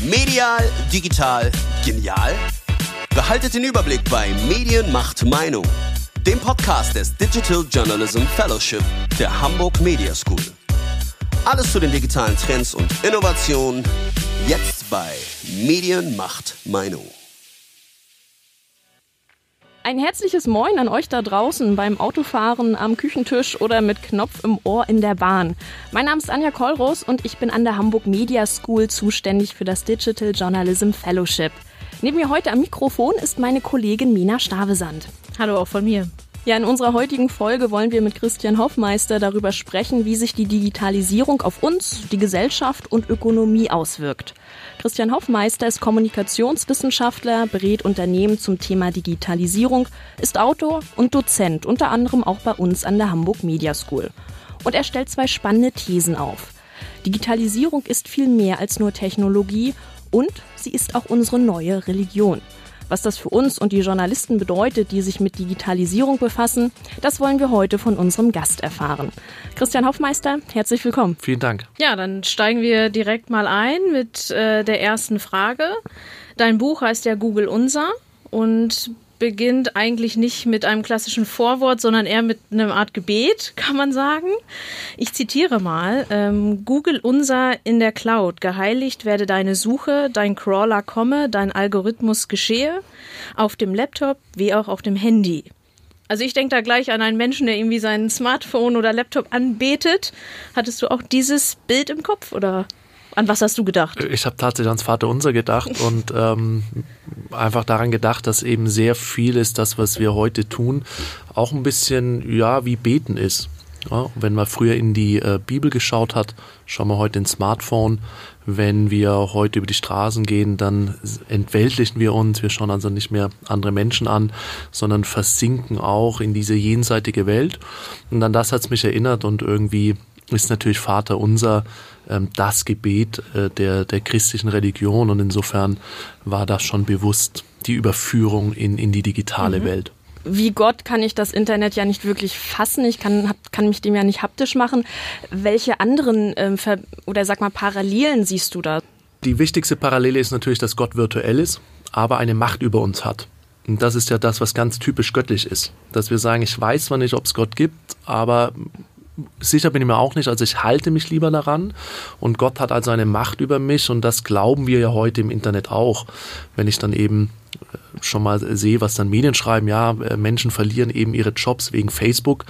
Medial, digital, genial? Behaltet den Überblick bei Medien macht Meinung, dem Podcast des Digital Journalism Fellowship der Hamburg Media School. Alles zu den digitalen Trends und Innovationen jetzt bei Medien macht Meinung. Ein herzliches Moin an euch da draußen beim Autofahren, am Küchentisch oder mit Knopf im Ohr in der Bahn. Mein Name ist Anja Kollros und ich bin an der Hamburg Media School zuständig für das Digital Journalism Fellowship. Neben mir heute am Mikrofon ist meine Kollegin Mina Stavesand. Hallo auch von mir. Ja, in unserer heutigen Folge wollen wir mit Christian Hoffmeister darüber sprechen, wie sich die Digitalisierung auf uns, die Gesellschaft und Ökonomie auswirkt. Christian Hoffmeister ist Kommunikationswissenschaftler, berät Unternehmen zum Thema Digitalisierung, ist Autor und Dozent, unter anderem auch bei uns an der Hamburg Media School. Und er stellt zwei spannende Thesen auf. Digitalisierung ist viel mehr als nur Technologie und sie ist auch unsere neue Religion. Was das für uns und die Journalisten bedeutet, die sich mit Digitalisierung befassen, das wollen wir heute von unserem Gast erfahren. Christian Hoffmeister, herzlich willkommen. Vielen Dank. Ja, dann steigen wir direkt mal ein mit äh, der ersten Frage. Dein Buch heißt ja Google Unser und beginnt eigentlich nicht mit einem klassischen Vorwort, sondern eher mit einer Art Gebet, kann man sagen. Ich zitiere mal, ähm, Google unser in der Cloud, geheiligt werde deine Suche, dein Crawler komme, dein Algorithmus geschehe, auf dem Laptop wie auch auf dem Handy. Also ich denke da gleich an einen Menschen, der irgendwie sein Smartphone oder Laptop anbetet. Hattest du auch dieses Bild im Kopf oder an was hast du gedacht? Ich habe tatsächlich ans Vaterunser gedacht und ähm, einfach daran gedacht, dass eben sehr viel ist, das, was wir heute tun, auch ein bisschen ja wie Beten ist. Ja, wenn man früher in die äh, Bibel geschaut hat, schauen wir heute ins Smartphone. Wenn wir heute über die Straßen gehen, dann entweltlichen wir uns. Wir schauen also nicht mehr andere Menschen an, sondern versinken auch in diese jenseitige Welt. Und an das hat es mich erinnert und irgendwie ist natürlich Vater unser ähm, das Gebet äh, der, der christlichen Religion und insofern war das schon bewusst die Überführung in, in die digitale mhm. Welt wie Gott kann ich das Internet ja nicht wirklich fassen. Ich kann, kann mich dem ja nicht haptisch machen. Welche anderen ähm, oder sag mal Parallelen siehst du da? Die wichtigste Parallele ist natürlich, dass Gott virtuell ist, aber eine Macht über uns hat. Und das ist ja das, was ganz typisch göttlich ist. Dass wir sagen, ich weiß zwar nicht, ob es Gott gibt, aber sicher bin ich mir auch nicht, also ich halte mich lieber daran. Und Gott hat also eine Macht über mich. Und das glauben wir ja heute im Internet auch. Wenn ich dann eben äh, schon mal sehe, was dann Medien schreiben, ja, äh, Menschen verlieren eben ihre Jobs wegen Facebook,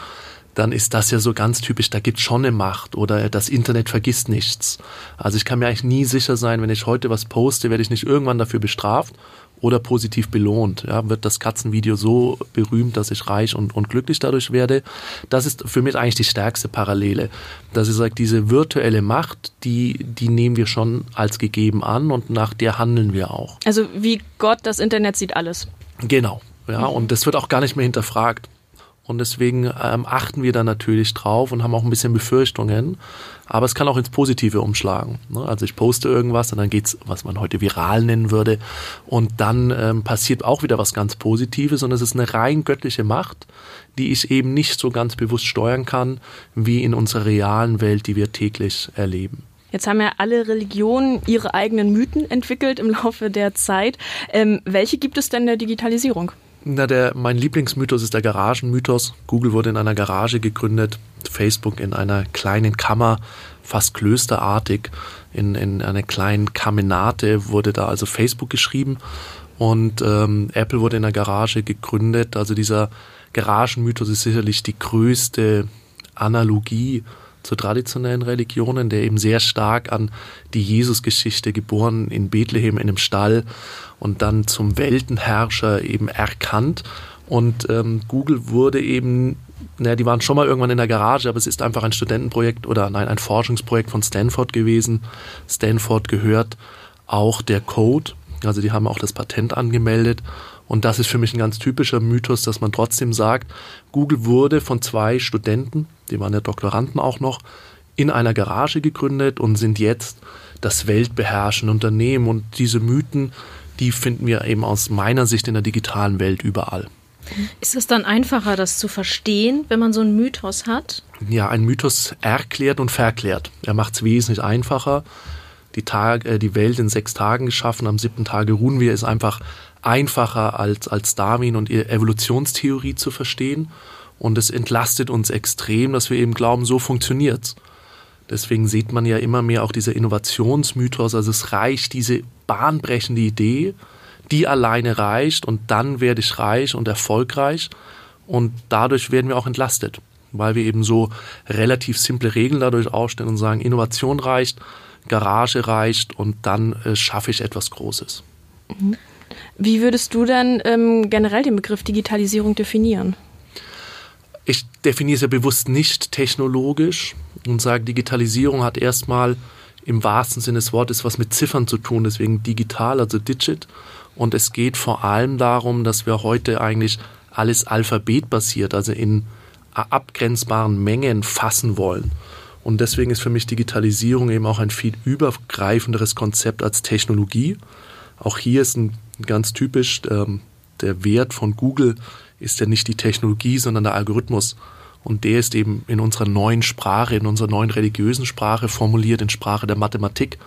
dann ist das ja so ganz typisch, da gibt schon eine Macht oder das Internet vergisst nichts. Also ich kann mir eigentlich nie sicher sein, wenn ich heute was poste, werde ich nicht irgendwann dafür bestraft oder positiv belohnt. Ja, wird das Katzenvideo so berühmt, dass ich reich und, und glücklich dadurch werde? Das ist für mich eigentlich die stärkste Parallele. Dass ich sage, diese virtuelle Macht, die, die nehmen wir schon als gegeben an und nach der handeln wir auch. Also wie Gott das Internet sieht alles. Genau. Ja, mhm. und das wird auch gar nicht mehr hinterfragt. Und deswegen ähm, achten wir da natürlich drauf und haben auch ein bisschen Befürchtungen. Aber es kann auch ins Positive umschlagen. Ne? Also ich poste irgendwas und dann geht's, was man heute viral nennen würde. Und dann ähm, passiert auch wieder was ganz Positives. Und es ist eine rein göttliche Macht, die ich eben nicht so ganz bewusst steuern kann, wie in unserer realen Welt, die wir täglich erleben. Jetzt haben ja alle Religionen ihre eigenen Mythen entwickelt im Laufe der Zeit. Ähm, welche gibt es denn der Digitalisierung? Na, der, mein Lieblingsmythos ist der Garagenmythos. Google wurde in einer Garage gegründet, Facebook in einer kleinen Kammer, fast klösterartig. In, in einer kleinen Kamenate wurde da also Facebook geschrieben und ähm, Apple wurde in einer Garage gegründet. Also dieser Garagenmythos ist sicherlich die größte Analogie zu traditionellen Religionen, der eben sehr stark an die Jesusgeschichte geboren in Bethlehem in einem Stall und dann zum Weltenherrscher eben erkannt. Und ähm, Google wurde eben, naja, die waren schon mal irgendwann in der Garage, aber es ist einfach ein Studentenprojekt oder nein, ein Forschungsprojekt von Stanford gewesen. Stanford gehört auch der Code, also die haben auch das Patent angemeldet. Und das ist für mich ein ganz typischer Mythos, dass man trotzdem sagt, Google wurde von zwei Studenten, die waren ja Doktoranden auch noch, in einer Garage gegründet und sind jetzt das weltbeherrschende Unternehmen. Und diese Mythen, die finden wir eben aus meiner Sicht in der digitalen Welt überall. Ist es dann einfacher, das zu verstehen, wenn man so einen Mythos hat? Ja, ein Mythos erklärt und verklärt. Er macht es wesentlich einfacher. die, Tag, äh, die Welt in sechs Tagen geschaffen, am siebten Tage ruhen wir, ist einfach einfacher als, als Darwin und ihre Evolutionstheorie zu verstehen. Und es entlastet uns extrem, dass wir eben glauben, so funktioniert's. Deswegen sieht man ja immer mehr auch dieser Innovationsmythos. Also es reicht diese bahnbrechende Idee, die alleine reicht und dann werde ich reich und erfolgreich. Und dadurch werden wir auch entlastet, weil wir eben so relativ simple Regeln dadurch aufstellen und sagen, Innovation reicht, Garage reicht und dann äh, schaffe ich etwas Großes. Mhm. Wie würdest du denn ähm, generell den Begriff Digitalisierung definieren? Ich definiere es ja bewusst nicht technologisch und sage, Digitalisierung hat erstmal im wahrsten Sinne des Wortes was mit Ziffern zu tun, deswegen digital, also digit. Und es geht vor allem darum, dass wir heute eigentlich alles alphabetbasiert, also in abgrenzbaren Mengen fassen wollen. Und deswegen ist für mich Digitalisierung eben auch ein viel übergreifenderes Konzept als Technologie. Auch hier ist ein ganz typisch, ähm, der Wert von Google ist ja nicht die Technologie, sondern der Algorithmus. Und der ist eben in unserer neuen Sprache, in unserer neuen religiösen Sprache formuliert, in Sprache der Mathematik.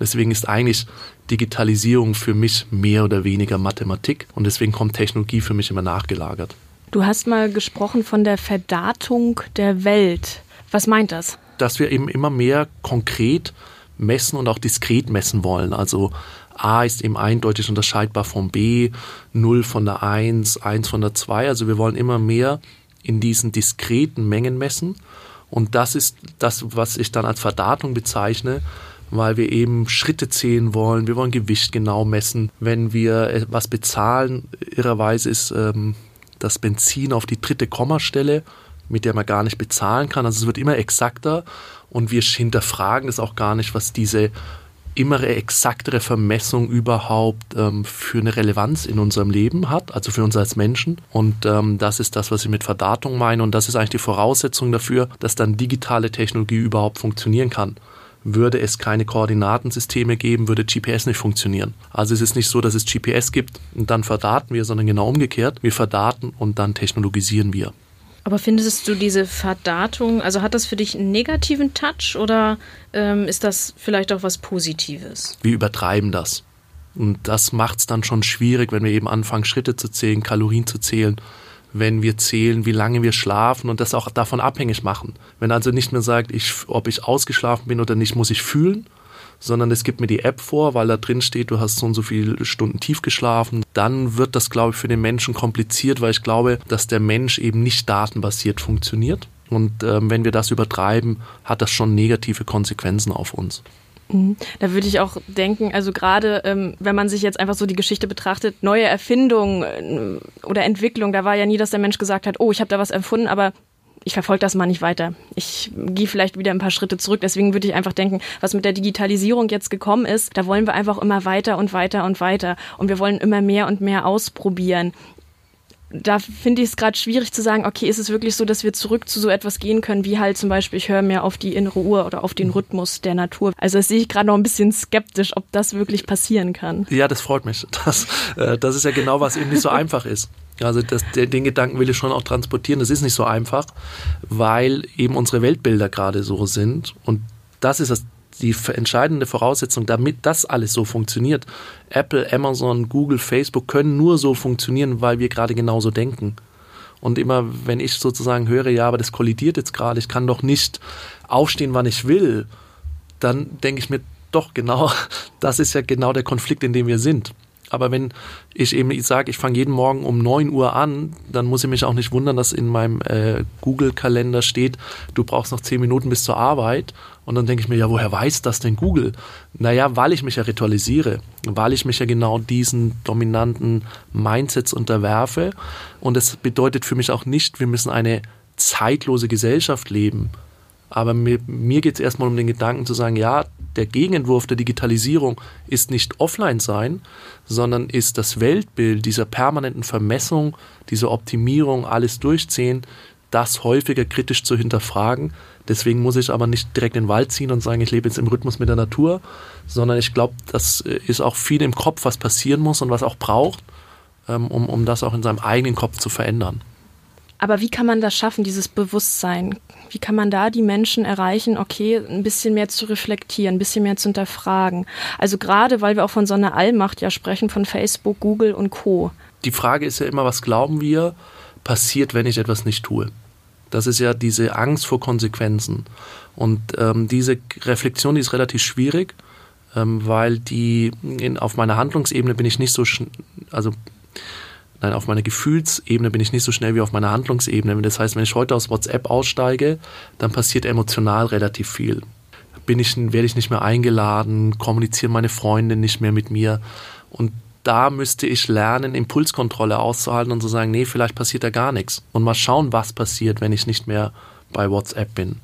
Deswegen ist eigentlich Digitalisierung für mich mehr oder weniger Mathematik und deswegen kommt Technologie für mich immer nachgelagert. Du hast mal gesprochen von der Verdatung der Welt. Was meint das? Dass wir eben immer mehr konkret messen und auch diskret messen wollen. Also A ist eben eindeutig unterscheidbar vom B, 0 von der 1, 1 von der 2. Also wir wollen immer mehr in diesen diskreten Mengen messen. Und das ist das, was ich dann als Verdatung bezeichne, weil wir eben Schritte zählen wollen. Wir wollen Gewicht genau messen. Wenn wir was bezahlen, irrerweise ist ähm, das Benzin auf die dritte Kommastelle, mit der man gar nicht bezahlen kann. Also es wird immer exakter und wir hinterfragen es auch gar nicht, was diese immer exaktere Vermessung überhaupt ähm, für eine Relevanz in unserem Leben hat, also für uns als Menschen. Und ähm, das ist das, was ich mit Verdatung meine. Und das ist eigentlich die Voraussetzung dafür, dass dann digitale Technologie überhaupt funktionieren kann. Würde es keine Koordinatensysteme geben, würde GPS nicht funktionieren. Also es ist nicht so, dass es GPS gibt und dann verdaten wir, sondern genau umgekehrt. Wir verdaten und dann technologisieren wir. Aber findest du diese Verdatung, also hat das für dich einen negativen Touch oder ähm, ist das vielleicht auch was Positives? Wir übertreiben das. Und das macht es dann schon schwierig, wenn wir eben anfangen, Schritte zu zählen, Kalorien zu zählen, wenn wir zählen, wie lange wir schlafen und das auch davon abhängig machen. Wenn also nicht mehr sagt, ich, ob ich ausgeschlafen bin oder nicht, muss ich fühlen, sondern es gibt mir die App vor, weil da drin steht, du hast so und so viele Stunden tief geschlafen. Dann wird das, glaube ich, für den Menschen kompliziert, weil ich glaube, dass der Mensch eben nicht datenbasiert funktioniert. Und ähm, wenn wir das übertreiben, hat das schon negative Konsequenzen auf uns. Mhm. Da würde ich auch denken, also gerade ähm, wenn man sich jetzt einfach so die Geschichte betrachtet, neue Erfindungen äh, oder Entwicklung, da war ja nie, dass der Mensch gesagt hat, oh, ich habe da was erfunden, aber ich verfolge das mal nicht weiter. Ich gehe vielleicht wieder ein paar Schritte zurück. Deswegen würde ich einfach denken, was mit der Digitalisierung jetzt gekommen ist, da wollen wir einfach immer weiter und weiter und weiter. Und wir wollen immer mehr und mehr ausprobieren da finde ich es gerade schwierig zu sagen, okay, ist es wirklich so, dass wir zurück zu so etwas gehen können, wie halt zum Beispiel, ich höre mehr auf die innere Uhr oder auf den Rhythmus der Natur. Also das sehe ich gerade noch ein bisschen skeptisch, ob das wirklich passieren kann. Ja, das freut mich. Das, äh, das ist ja genau, was eben nicht so einfach ist. Also das, den Gedanken will ich schon auch transportieren. Das ist nicht so einfach, weil eben unsere Weltbilder gerade so sind. Und das ist das die entscheidende Voraussetzung, damit das alles so funktioniert. Apple, Amazon, Google, Facebook können nur so funktionieren, weil wir gerade genauso denken. Und immer, wenn ich sozusagen höre, ja, aber das kollidiert jetzt gerade, ich kann doch nicht aufstehen, wann ich will, dann denke ich mir, doch, genau, das ist ja genau der Konflikt, in dem wir sind. Aber wenn ich eben sage, ich fange jeden Morgen um 9 Uhr an, dann muss ich mich auch nicht wundern, dass in meinem äh, Google-Kalender steht, du brauchst noch 10 Minuten bis zur Arbeit. Und dann denke ich mir, ja, woher weiß das denn Google? Naja, weil ich mich ja ritualisiere, weil ich mich ja genau diesen dominanten Mindsets unterwerfe. Und es bedeutet für mich auch nicht, wir müssen eine zeitlose Gesellschaft leben. Aber mir, mir geht es erstmal um den Gedanken zu sagen, ja, der Gegenentwurf der Digitalisierung ist nicht offline sein, sondern ist das Weltbild dieser permanenten Vermessung, dieser Optimierung, alles durchziehen, das häufiger kritisch zu hinterfragen. Deswegen muss ich aber nicht direkt in den Wald ziehen und sagen, ich lebe jetzt im Rhythmus mit der Natur, sondern ich glaube, das ist auch viel im Kopf, was passieren muss und was auch braucht, ähm, um, um das auch in seinem eigenen Kopf zu verändern. Aber wie kann man das schaffen, dieses Bewusstsein? Wie kann man da die Menschen erreichen, okay, ein bisschen mehr zu reflektieren, ein bisschen mehr zu hinterfragen? Also gerade, weil wir auch von so einer Allmacht ja sprechen, von Facebook, Google und Co. Die Frage ist ja immer, was glauben wir passiert, wenn ich etwas nicht tue? Das ist ja diese Angst vor Konsequenzen. Und ähm, diese Reflexion die ist relativ schwierig, ähm, weil die in, auf meiner Handlungsebene bin ich nicht so, also nein, auf meiner Gefühlsebene bin ich nicht so schnell wie auf meiner Handlungsebene. Das heißt, wenn ich heute aus WhatsApp aussteige, dann passiert emotional relativ viel. Bin ich, werde ich nicht mehr eingeladen, kommunizieren meine Freunde nicht mehr mit mir. Und da müsste ich lernen, Impulskontrolle auszuhalten und zu sagen, nee, vielleicht passiert da gar nichts. Und mal schauen, was passiert, wenn ich nicht mehr bei WhatsApp bin.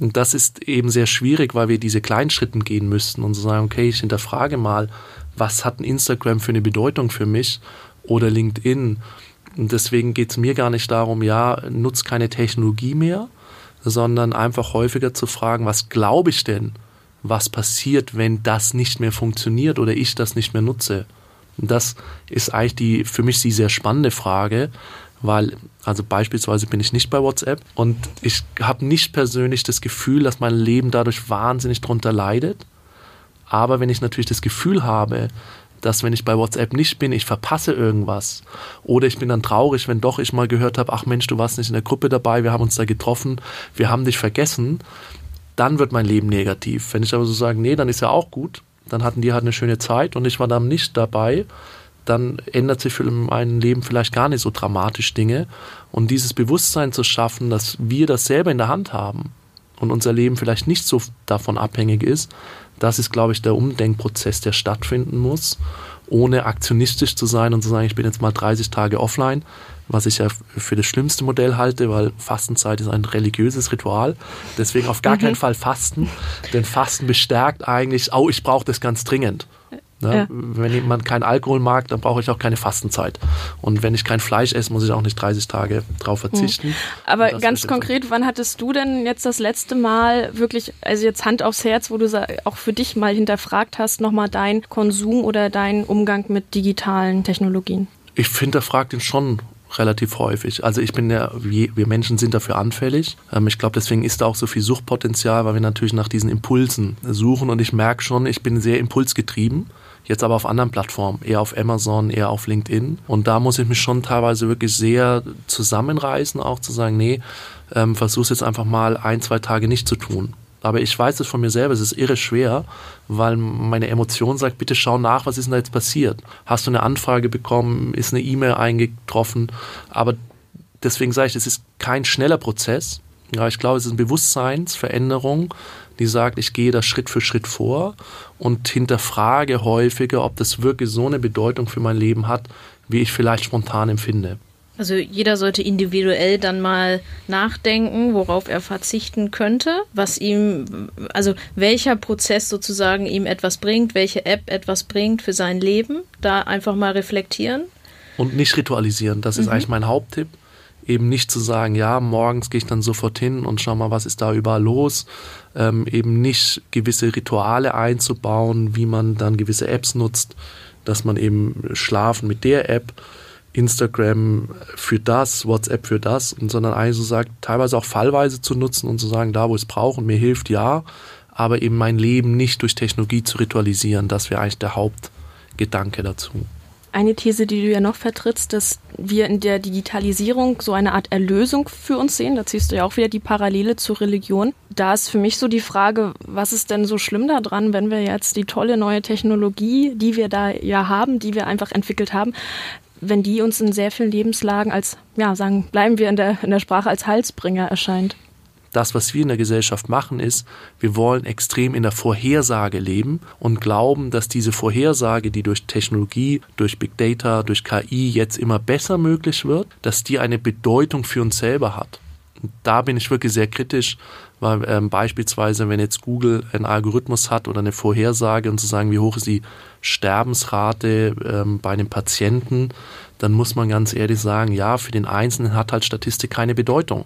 Und das ist eben sehr schwierig, weil wir diese kleinen Schritten gehen müssten und so sagen, okay, ich hinterfrage mal, was hat ein Instagram für eine Bedeutung für mich oder LinkedIn. Und deswegen geht es mir gar nicht darum, ja, nutzt keine Technologie mehr, sondern einfach häufiger zu fragen, was glaube ich denn, was passiert, wenn das nicht mehr funktioniert oder ich das nicht mehr nutze. Und das ist eigentlich die, für mich die sehr spannende Frage, weil, also beispielsweise bin ich nicht bei WhatsApp und ich habe nicht persönlich das Gefühl, dass mein Leben dadurch wahnsinnig drunter leidet. Aber wenn ich natürlich das Gefühl habe, dass wenn ich bei WhatsApp nicht bin, ich verpasse irgendwas. Oder ich bin dann traurig, wenn doch ich mal gehört habe, ach Mensch, du warst nicht in der Gruppe dabei, wir haben uns da getroffen, wir haben dich vergessen, dann wird mein Leben negativ. Wenn ich aber so sage, nee, dann ist ja auch gut, dann hatten die halt eine schöne Zeit und ich war dann nicht dabei, dann ändert sich für mein Leben vielleicht gar nicht so dramatisch Dinge. Und dieses Bewusstsein zu schaffen, dass wir das selber in der Hand haben und unser Leben vielleicht nicht so davon abhängig ist, das ist, glaube ich, der Umdenkprozess, der stattfinden muss, ohne aktionistisch zu sein und zu sagen, ich bin jetzt mal 30 Tage offline, was ich ja für das schlimmste Modell halte, weil Fastenzeit ist ein religiöses Ritual. Deswegen auf gar mhm. keinen Fall Fasten, denn Fasten bestärkt eigentlich, oh, ich brauche das ganz dringend. Ne? Ja. Wenn jemand keinen Alkohol mag, dann brauche ich auch keine Fastenzeit. Und wenn ich kein Fleisch esse, muss ich auch nicht 30 Tage drauf verzichten. Mhm. Aber ganz konkret, wann hattest du denn jetzt das letzte Mal wirklich, also jetzt Hand aufs Herz, wo du auch für dich mal hinterfragt hast, nochmal dein Konsum oder deinen Umgang mit digitalen Technologien? Ich hinterfrage den schon relativ häufig. Also ich bin ja, wir Menschen sind dafür anfällig. Ähm, ich glaube, deswegen ist da auch so viel Suchtpotenzial, weil wir natürlich nach diesen Impulsen suchen und ich merke schon, ich bin sehr impulsgetrieben. Jetzt aber auf anderen Plattformen, eher auf Amazon, eher auf LinkedIn. Und da muss ich mich schon teilweise wirklich sehr zusammenreißen, auch zu sagen, nee, ähm, versuch's jetzt einfach mal ein, zwei Tage nicht zu tun. Aber ich weiß es von mir selber, es ist irre schwer, weil meine Emotion sagt, bitte schau nach, was ist denn da jetzt passiert? Hast du eine Anfrage bekommen? Ist eine E-Mail eingetroffen? Aber deswegen sage ich, es ist kein schneller Prozess. Ja, ich glaube, es ist eine Bewusstseinsveränderung, die sagt, ich gehe da Schritt für Schritt vor und hinterfrage häufiger, ob das wirklich so eine Bedeutung für mein Leben hat, wie ich vielleicht spontan empfinde. Also jeder sollte individuell dann mal nachdenken, worauf er verzichten könnte, was ihm, also welcher Prozess sozusagen ihm etwas bringt, welche App etwas bringt für sein Leben, da einfach mal reflektieren. Und nicht ritualisieren, das ist mhm. eigentlich mein Haupttipp. Eben nicht zu sagen, ja, morgens gehe ich dann sofort hin und schau mal, was ist da überall los. Ähm, eben nicht gewisse Rituale einzubauen, wie man dann gewisse Apps nutzt, dass man eben schlafen mit der App Instagram für das, WhatsApp für das, und sondern eigentlich so sagt, teilweise auch fallweise zu nutzen und zu sagen, da wo es braucht und mir hilft, ja, aber eben mein Leben nicht durch Technologie zu ritualisieren, das wäre eigentlich der Hauptgedanke dazu. Eine These, die du ja noch vertrittst, dass wir in der Digitalisierung so eine Art Erlösung für uns sehen. Da ziehst du ja auch wieder die Parallele zur Religion. Da ist für mich so die Frage, was ist denn so schlimm daran, wenn wir jetzt die tolle neue Technologie, die wir da ja haben, die wir einfach entwickelt haben, wenn die uns in sehr vielen Lebenslagen als, ja, sagen, bleiben wir in der, in der Sprache als Halsbringer erscheint. Das, was wir in der Gesellschaft machen, ist, wir wollen extrem in der Vorhersage leben und glauben, dass diese Vorhersage, die durch Technologie, durch Big Data, durch KI jetzt immer besser möglich wird, dass die eine Bedeutung für uns selber hat. Und da bin ich wirklich sehr kritisch, weil ähm, beispielsweise, wenn jetzt Google einen Algorithmus hat oder eine Vorhersage und zu sagen, wie hoch ist die Sterbensrate ähm, bei einem Patienten, dann muss man ganz ehrlich sagen, ja, für den Einzelnen hat halt Statistik keine Bedeutung.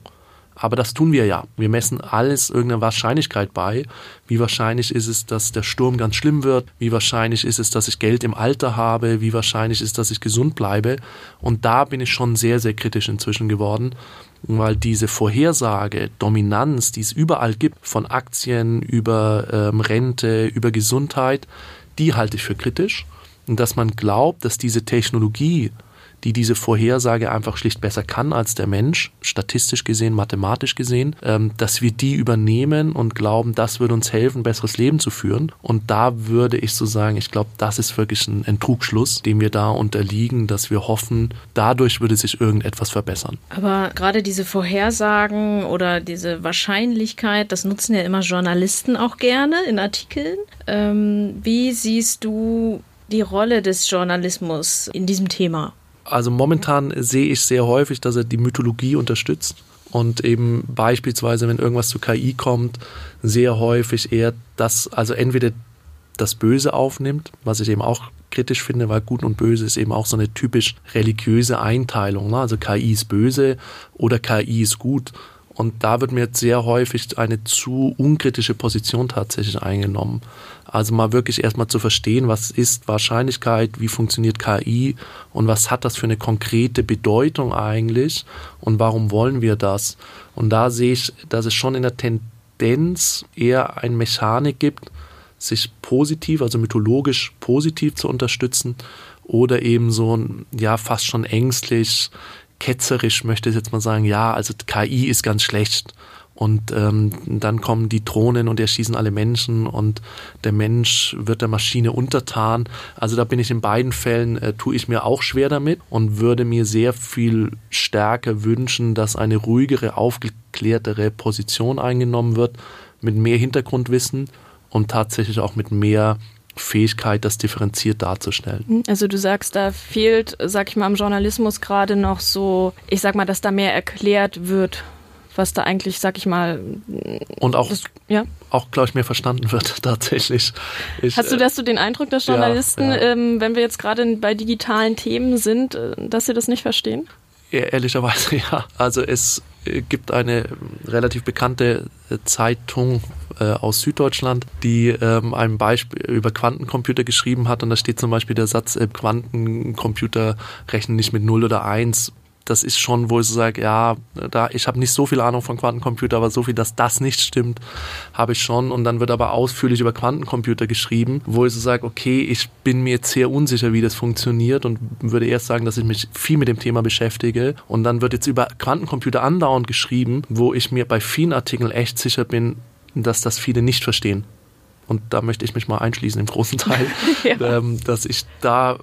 Aber das tun wir ja. Wir messen alles irgendeiner Wahrscheinlichkeit bei. Wie wahrscheinlich ist es, dass der Sturm ganz schlimm wird? Wie wahrscheinlich ist es, dass ich Geld im Alter habe? Wie wahrscheinlich ist, es, dass ich gesund bleibe? Und da bin ich schon sehr, sehr kritisch inzwischen geworden, weil diese Vorhersage, Dominanz, die es überall gibt, von Aktien über ähm, Rente, über Gesundheit, die halte ich für kritisch. Und dass man glaubt, dass diese Technologie die diese Vorhersage einfach schlicht besser kann als der Mensch, statistisch gesehen, mathematisch gesehen, ähm, dass wir die übernehmen und glauben, das würde uns helfen, besseres Leben zu führen. Und da würde ich so sagen, ich glaube, das ist wirklich ein, ein Trugschluss, dem wir da unterliegen, dass wir hoffen, dadurch würde sich irgendetwas verbessern. Aber gerade diese Vorhersagen oder diese Wahrscheinlichkeit, das nutzen ja immer Journalisten auch gerne in Artikeln. Ähm, wie siehst du die Rolle des Journalismus in diesem Thema? Also momentan sehe ich sehr häufig, dass er die Mythologie unterstützt und eben beispielsweise, wenn irgendwas zu KI kommt, sehr häufig eher das, also entweder das Böse aufnimmt, was ich eben auch kritisch finde, weil Gut und Böse ist eben auch so eine typisch religiöse Einteilung. Ne? Also KI ist böse oder KI ist gut. Und da wird mir jetzt sehr häufig eine zu unkritische Position tatsächlich eingenommen. Also mal wirklich erstmal zu verstehen, was ist Wahrscheinlichkeit, wie funktioniert KI und was hat das für eine konkrete Bedeutung eigentlich und warum wollen wir das? Und da sehe ich, dass es schon in der Tendenz eher eine Mechanik gibt, sich positiv, also mythologisch positiv zu unterstützen oder eben so, ja, fast schon ängstlich, ketzerisch möchte ich jetzt mal sagen, ja, also KI ist ganz schlecht. Und ähm, dann kommen die Drohnen und erschießen alle Menschen und der Mensch wird der Maschine untertan. Also da bin ich in beiden Fällen, äh, tue ich mir auch schwer damit und würde mir sehr viel stärker wünschen, dass eine ruhigere, aufgeklärtere Position eingenommen wird, mit mehr Hintergrundwissen und tatsächlich auch mit mehr Fähigkeit, das differenziert darzustellen. Mhm. Also du sagst, da fehlt, sag ich mal, im Journalismus gerade noch so, ich sag mal, dass da mehr erklärt wird, was da eigentlich, sag ich mal, und auch, das, ja? auch glaube ich, mehr verstanden wird tatsächlich. Ich, Hast du, dass du den Eindruck, dass Journalisten, ja, ja. Ähm, wenn wir jetzt gerade bei digitalen Themen sind, äh, dass sie das nicht verstehen? Ehrlicherweise ja. Also es äh, gibt eine relativ bekannte äh, Zeitung äh, aus Süddeutschland, die ähm, ein Beispiel über Quantencomputer geschrieben hat und da steht zum Beispiel der Satz, äh, Quantencomputer rechnen nicht mit 0 oder 1, das ist schon, wo ich so sage, ja, da, ich habe nicht so viel Ahnung von Quantencomputer, aber so viel, dass das nicht stimmt, habe ich schon. Und dann wird aber ausführlich über Quantencomputer geschrieben, wo ich so sage, okay, ich bin mir jetzt sehr unsicher, wie das funktioniert und würde erst sagen, dass ich mich viel mit dem Thema beschäftige. Und dann wird jetzt über Quantencomputer andauernd geschrieben, wo ich mir bei vielen Artikeln echt sicher bin, dass das viele nicht verstehen und da möchte ich mich mal einschließen im großen Teil, ja. ähm, dass ich da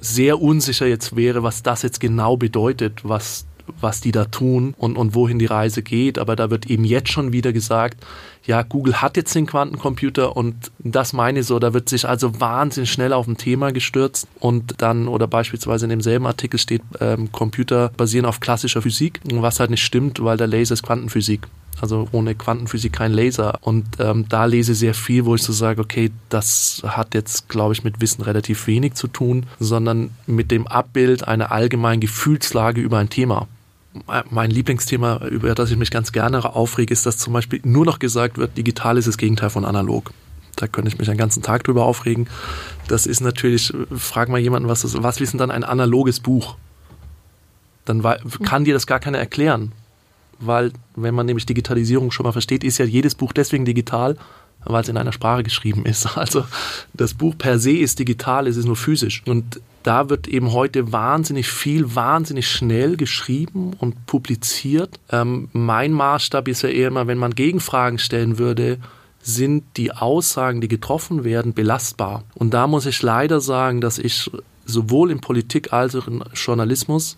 sehr unsicher jetzt wäre, was das jetzt genau bedeutet, was was die da tun und, und wohin die Reise geht. Aber da wird eben jetzt schon wieder gesagt, ja, Google hat jetzt den Quantencomputer und das meine ich so, da wird sich also wahnsinnig schnell auf ein Thema gestürzt und dann, oder beispielsweise in demselben Artikel steht, ähm, Computer basieren auf klassischer Physik, was halt nicht stimmt, weil der Laser ist Quantenphysik. Also ohne Quantenphysik kein Laser. Und ähm, da lese ich sehr viel, wo ich so sage, okay, das hat jetzt, glaube ich, mit Wissen relativ wenig zu tun, sondern mit dem Abbild einer allgemeinen Gefühlslage über ein Thema mein Lieblingsthema, über das ich mich ganz gerne aufrege, ist, dass zum Beispiel nur noch gesagt wird, digital ist das Gegenteil von analog. Da könnte ich mich einen ganzen Tag drüber aufregen. Das ist natürlich, frag mal jemanden, was, das, was ist denn ein analoges Buch? Dann kann dir das gar keiner erklären weil wenn man nämlich Digitalisierung schon mal versteht, ist ja jedes Buch deswegen digital, weil es in einer Sprache geschrieben ist. Also das Buch per se ist digital, es ist nur physisch. Und da wird eben heute wahnsinnig viel, wahnsinnig schnell geschrieben und publiziert. Ähm, mein Maßstab ist ja eher immer, wenn man Gegenfragen stellen würde, sind die Aussagen, die getroffen werden, belastbar. Und da muss ich leider sagen, dass ich sowohl in Politik als auch in Journalismus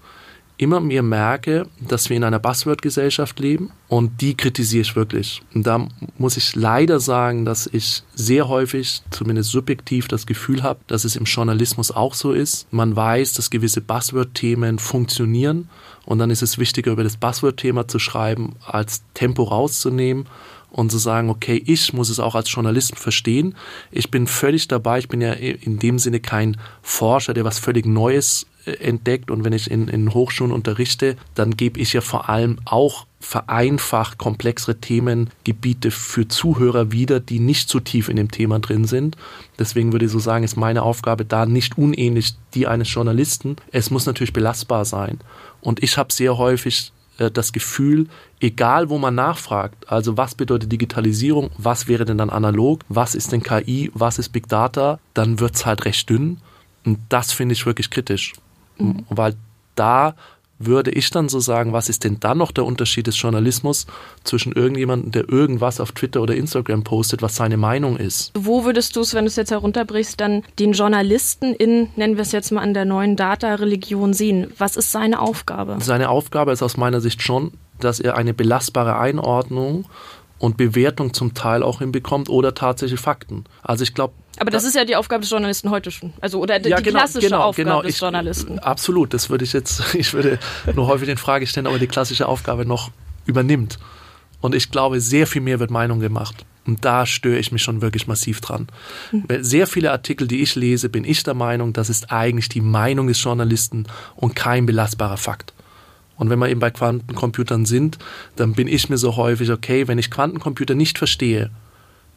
immer mehr merke, dass wir in einer Buzzword-Gesellschaft leben und die kritisiere ich wirklich. Und da muss ich leider sagen, dass ich sehr häufig, zumindest subjektiv, das Gefühl habe, dass es im Journalismus auch so ist. Man weiß, dass gewisse Buzzword-Themen funktionieren und dann ist es wichtiger, über das Buzzword-Thema zu schreiben, als Tempo rauszunehmen und zu sagen, okay, ich muss es auch als Journalist verstehen. Ich bin völlig dabei. Ich bin ja in dem Sinne kein Forscher, der was völlig Neues entdeckt und wenn ich in, in Hochschulen unterrichte, dann gebe ich ja vor allem auch vereinfacht komplexere Themengebiete für Zuhörer wieder, die nicht zu tief in dem Thema drin sind. Deswegen würde ich so sagen, ist meine Aufgabe da nicht unähnlich die eines Journalisten. Es muss natürlich belastbar sein. Und ich habe sehr häufig äh, das Gefühl, egal wo man nachfragt, also was bedeutet Digitalisierung, was wäre denn dann analog, was ist denn KI, was ist Big Data, dann wird es halt recht dünn. Und das finde ich wirklich kritisch. Mhm. Weil da würde ich dann so sagen, was ist denn dann noch der Unterschied des Journalismus zwischen irgendjemandem, der irgendwas auf Twitter oder Instagram postet, was seine Meinung ist? Wo würdest du es, wenn du es jetzt herunterbrichst, dann den Journalisten in, nennen wir es jetzt mal an der neuen Data-Religion sehen? Was ist seine Aufgabe? Seine Aufgabe ist aus meiner Sicht schon, dass er eine belastbare Einordnung und Bewertung zum Teil auch hinbekommt oder tatsächlich Fakten. Also ich glaube, aber das, das, ist ja die Aufgabe des Journalisten heute schon. Also oder die, ja, genau, klassische genau, Aufgabe genau. des ich, Journalisten. Absolut, das würde ich jetzt, ich würde nur häufig in Frage stellen, aber die klassische Aufgabe noch übernimmt. Und ich glaube, sehr viel mehr wird Meinung gemacht. Und da störe ich mich schon wirklich massiv dran. Mhm. Sehr viele Artikel, die ich lese, bin ich der Meinung, das ist eigentlich die Meinung des Journalisten und kein belastbarer Fakt. Und wenn wir eben bei Quantencomputern sind, dann bin ich mir so häufig, okay, wenn ich Quantencomputer nicht verstehe,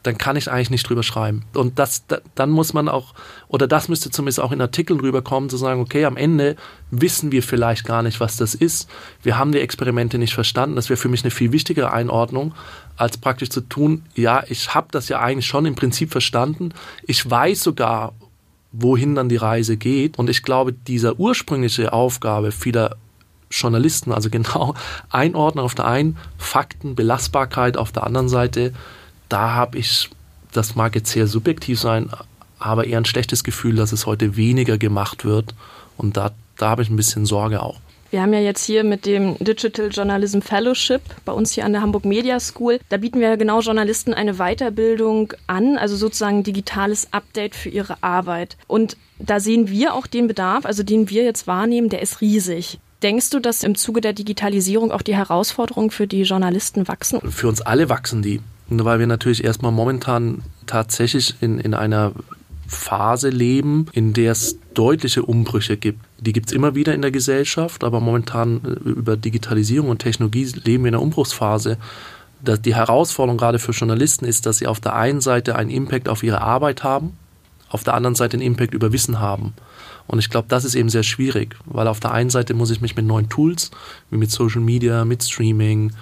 dann kann ich eigentlich nicht drüber schreiben. Und das, da, dann muss man auch, oder das müsste zumindest auch in Artikeln rüberkommen, zu sagen, okay, am Ende wissen wir vielleicht gar nicht, was das ist. Wir haben die Experimente nicht verstanden. Das wäre für mich eine viel wichtigere Einordnung, als praktisch zu tun, ja, ich habe das ja eigentlich schon im Prinzip verstanden. Ich weiß sogar, wohin dann die Reise geht. Und ich glaube, dieser ursprüngliche Aufgabe vieler Journalisten, also genau Einordnung auf der einen, Fakten, Belastbarkeit auf der anderen Seite, da habe ich, das mag jetzt sehr subjektiv sein, aber eher ein schlechtes Gefühl, dass es heute weniger gemacht wird. Und da, da habe ich ein bisschen Sorge auch. Wir haben ja jetzt hier mit dem Digital Journalism Fellowship bei uns hier an der Hamburg Media School. Da bieten wir genau Journalisten eine Weiterbildung an, also sozusagen digitales Update für ihre Arbeit. Und da sehen wir auch den Bedarf, also den wir jetzt wahrnehmen, der ist riesig. Denkst du, dass im Zuge der Digitalisierung auch die Herausforderungen für die Journalisten wachsen? Für uns alle wachsen die. Weil wir natürlich erstmal momentan tatsächlich in, in einer Phase leben, in der es deutliche Umbrüche gibt. Die gibt es immer wieder in der Gesellschaft, aber momentan äh, über Digitalisierung und Technologie leben wir in einer Umbruchsphase. Die Herausforderung gerade für Journalisten ist, dass sie auf der einen Seite einen Impact auf ihre Arbeit haben, auf der anderen Seite einen Impact über Wissen haben. Und ich glaube, das ist eben sehr schwierig, weil auf der einen Seite muss ich mich mit neuen Tools, wie mit Social Media, mit Streaming,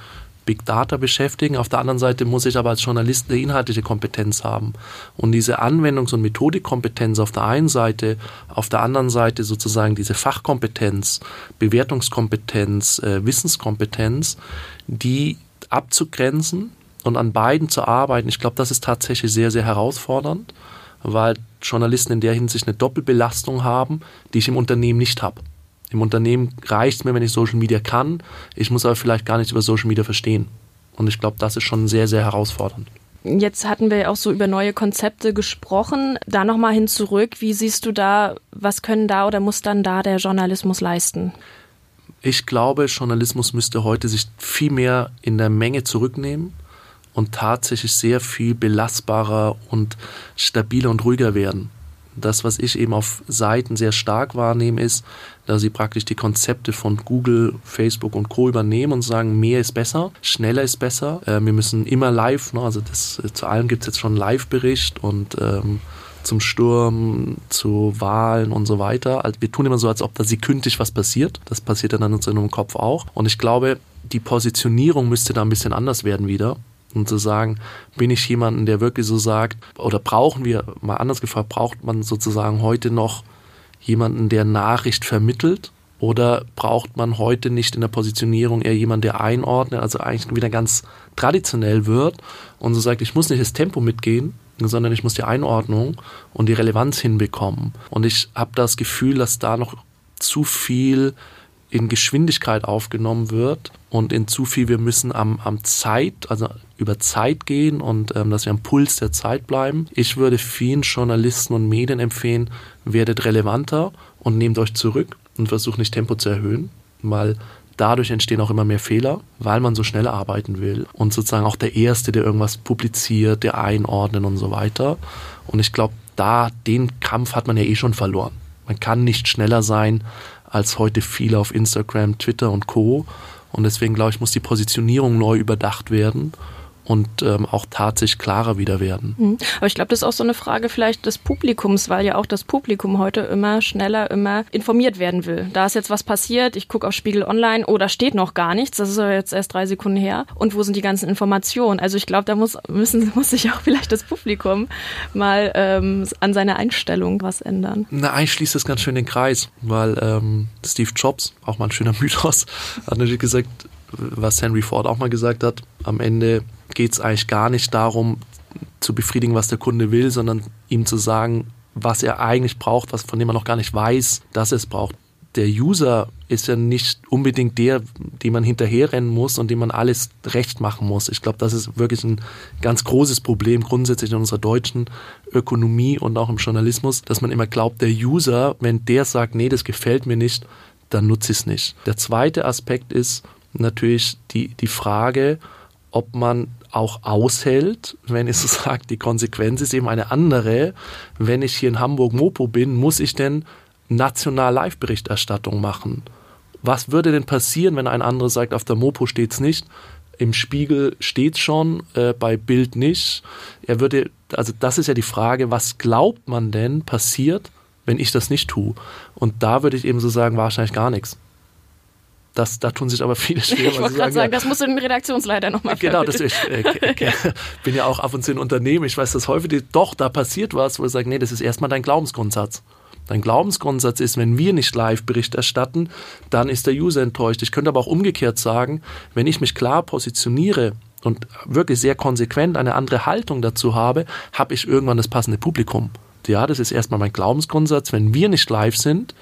Big Data beschäftigen. Auf der anderen Seite muss ich aber als Journalist eine inhaltliche Kompetenz haben. Und diese Anwendungs- und Methodikkompetenz auf der einen Seite, auf der anderen Seite sozusagen diese Fachkompetenz, Bewertungskompetenz, äh, Wissenskompetenz, die abzugrenzen und an beiden zu arbeiten, ich glaube, das ist tatsächlich sehr, sehr herausfordernd weil Journalisten in der Hinsicht eine Doppelbelastung haben, die ich im Unternehmen nicht habe. Im Unternehmen reicht es mir, wenn ich Social Media kann. Ich muss aber vielleicht gar nichts über Social Media verstehen. Und ich glaube, das ist schon sehr, sehr herausfordernd. Jetzt hatten wir ja auch so über neue Konzepte gesprochen. Da nochmal hin zurück. Wie siehst du da, was können da oder muss dann da der Journalismus leisten? Ich glaube, Journalismus müsste heute sich viel mehr in der Menge zurücknehmen und tatsächlich sehr viel belastbarer und stabiler und ruhiger werden. Das, was ich eben auf Seiten sehr stark wahrnehme, ist, dass sie praktisch die Konzepte von Google, Facebook und Co. übernehmen und sagen, mehr ist besser, schneller ist besser. Äh, wir müssen immer live, ne, also das, zu allem gibt es jetzt schon einen Live-Bericht und ähm, zum Sturm, zu Wahlen und so weiter. Also wir tun immer so, als ob da sekündlich was passiert. Das passiert dann in unserem Kopf auch. Und ich glaube, die Positionierung müsste da ein bisschen anders werden wieder und zu sagen, bin ich jemanden, der wirklich so sagt, oder brauchen wir, mal anders gefragt, braucht man sozusagen heute noch jemanden, der Nachricht vermittelt? Oder braucht man heute nicht in der Positionierung eher jemanden, der einordnet, also eigentlich wieder ganz traditionell wird und so sagt, ich muss nicht das Tempo mitgehen, sondern ich muss die Einordnung und die Relevanz hinbekommen. Und ich habe das Gefühl, dass da noch zu viel in Geschwindigkeit aufgenommen wird und in zu viel, wir müssen am, am Zeit, also über Zeit gehen und ähm, dass wir am Puls der Zeit bleiben. Ich würde vielen Journalisten und Medien empfehlen, werdet relevanter und nehmt euch zurück und versucht nicht Tempo zu erhöhen, weil dadurch entstehen auch immer mehr Fehler, weil man so schnell arbeiten will und sozusagen auch der Erste, der irgendwas publiziert, der einordnet und so weiter. Und ich glaube, da den Kampf hat man ja eh schon verloren. Man kann nicht schneller sein als heute viele auf Instagram, Twitter und Co. Und deswegen glaube ich, muss die Positionierung neu überdacht werden und ähm, auch tatsächlich klarer wieder werden. Mhm. Aber ich glaube, das ist auch so eine Frage vielleicht des Publikums, weil ja auch das Publikum heute immer schneller, immer informiert werden will. Da ist jetzt was passiert, ich gucke auf Spiegel Online, oh, da steht noch gar nichts, das ist ja jetzt erst drei Sekunden her. Und wo sind die ganzen Informationen? Also ich glaube, da muss, müssen, muss sich auch vielleicht das Publikum mal ähm, an seiner Einstellung was ändern. Na, eigentlich schließt das ganz schön den Kreis, weil ähm, Steve Jobs, auch mal ein schöner Mythos, hat natürlich gesagt, was Henry Ford auch mal gesagt hat, am Ende geht es eigentlich gar nicht darum, zu befriedigen, was der Kunde will, sondern ihm zu sagen, was er eigentlich braucht, was von dem er noch gar nicht weiß, dass er es braucht. Der User ist ja nicht unbedingt der, dem man hinterherrennen muss und dem man alles recht machen muss. Ich glaube, das ist wirklich ein ganz großes Problem grundsätzlich in unserer deutschen Ökonomie und auch im Journalismus, dass man immer glaubt, der User, wenn der sagt, nee, das gefällt mir nicht, dann nutze ich es nicht. Der zweite Aspekt ist natürlich die, die Frage, ob man auch aushält, wenn ich so sage, die Konsequenz ist eben eine andere. Wenn ich hier in Hamburg Mopo bin, muss ich denn national Live-Berichterstattung machen? Was würde denn passieren, wenn ein anderer sagt, auf der Mopo steht es nicht, im Spiegel steht es schon, äh, bei Bild nicht? Er würde, also das ist ja die Frage, was glaubt man denn passiert, wenn ich das nicht tue? Und da würde ich eben so sagen, wahrscheinlich gar nichts. Das, da tun sich aber viele schwer. Ich wollte gerade sagen, ja, das musst du den Redaktionsleiter nochmal Genau, das, ich äh, bin ja auch ab und zu in Unternehmen. Ich weiß, dass häufig doch da passiert was, wo ich sage, nee, das ist erstmal dein Glaubensgrundsatz. Dein Glaubensgrundsatz ist, wenn wir nicht Live-Bericht erstatten, dann ist der User enttäuscht. Ich könnte aber auch umgekehrt sagen, wenn ich mich klar positioniere und wirklich sehr konsequent eine andere Haltung dazu habe, habe ich irgendwann das passende Publikum. Ja, das ist erstmal mein Glaubensgrundsatz. Wenn wir nicht live sind,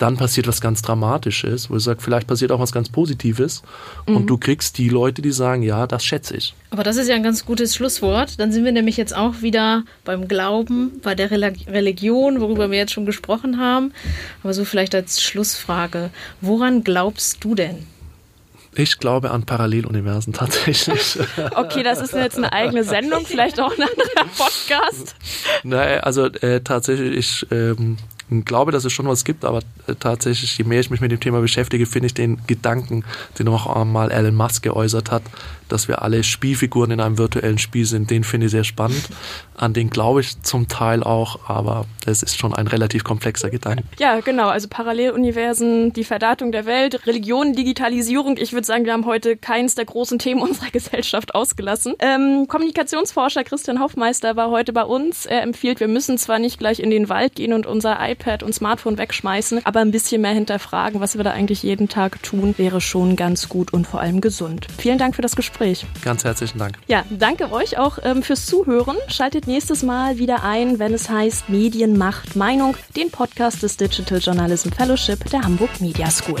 dann passiert was ganz Dramatisches, wo ich sage, vielleicht passiert auch was ganz Positives mhm. und du kriegst die Leute, die sagen, ja, das schätze ich. Aber das ist ja ein ganz gutes Schlusswort. Dann sind wir nämlich jetzt auch wieder beim Glauben, bei der Religion, worüber wir jetzt schon gesprochen haben. Aber so vielleicht als Schlussfrage, woran glaubst du denn? Ich glaube an Paralleluniversen tatsächlich. okay, das ist jetzt eine eigene Sendung, vielleicht auch ein anderer Podcast. Nein, also äh, tatsächlich, ich ähm, glaube, dass es schon was gibt, aber äh, tatsächlich, je mehr ich mich mit dem Thema beschäftige, finde ich den Gedanken, den auch einmal Elon Musk geäußert hat, dass wir alle Spielfiguren in einem virtuellen Spiel sind, den finde ich sehr spannend. An den glaube ich zum Teil auch, aber es ist schon ein relativ komplexer Gedanke. Ja, genau. Also Paralleluniversen, die Verdatung der Welt, Religion, Digitalisierung. Ich würde sagen, wir haben heute keins der großen Themen unserer Gesellschaft ausgelassen. Ähm, Kommunikationsforscher Christian Hoffmeister war heute bei uns. Er empfiehlt, wir müssen zwar nicht gleich in den Wald gehen und unser iPad und Smartphone wegschmeißen, aber ein bisschen mehr hinterfragen, was wir da eigentlich jeden Tag tun, wäre schon ganz gut und vor allem gesund. Vielen Dank für das Gespräch. Gespräch. Ganz herzlichen Dank. Ja, danke euch auch ähm, fürs Zuhören. Schaltet nächstes Mal wieder ein, wenn es heißt Medien macht Meinung, den Podcast des Digital Journalism Fellowship der Hamburg Media School.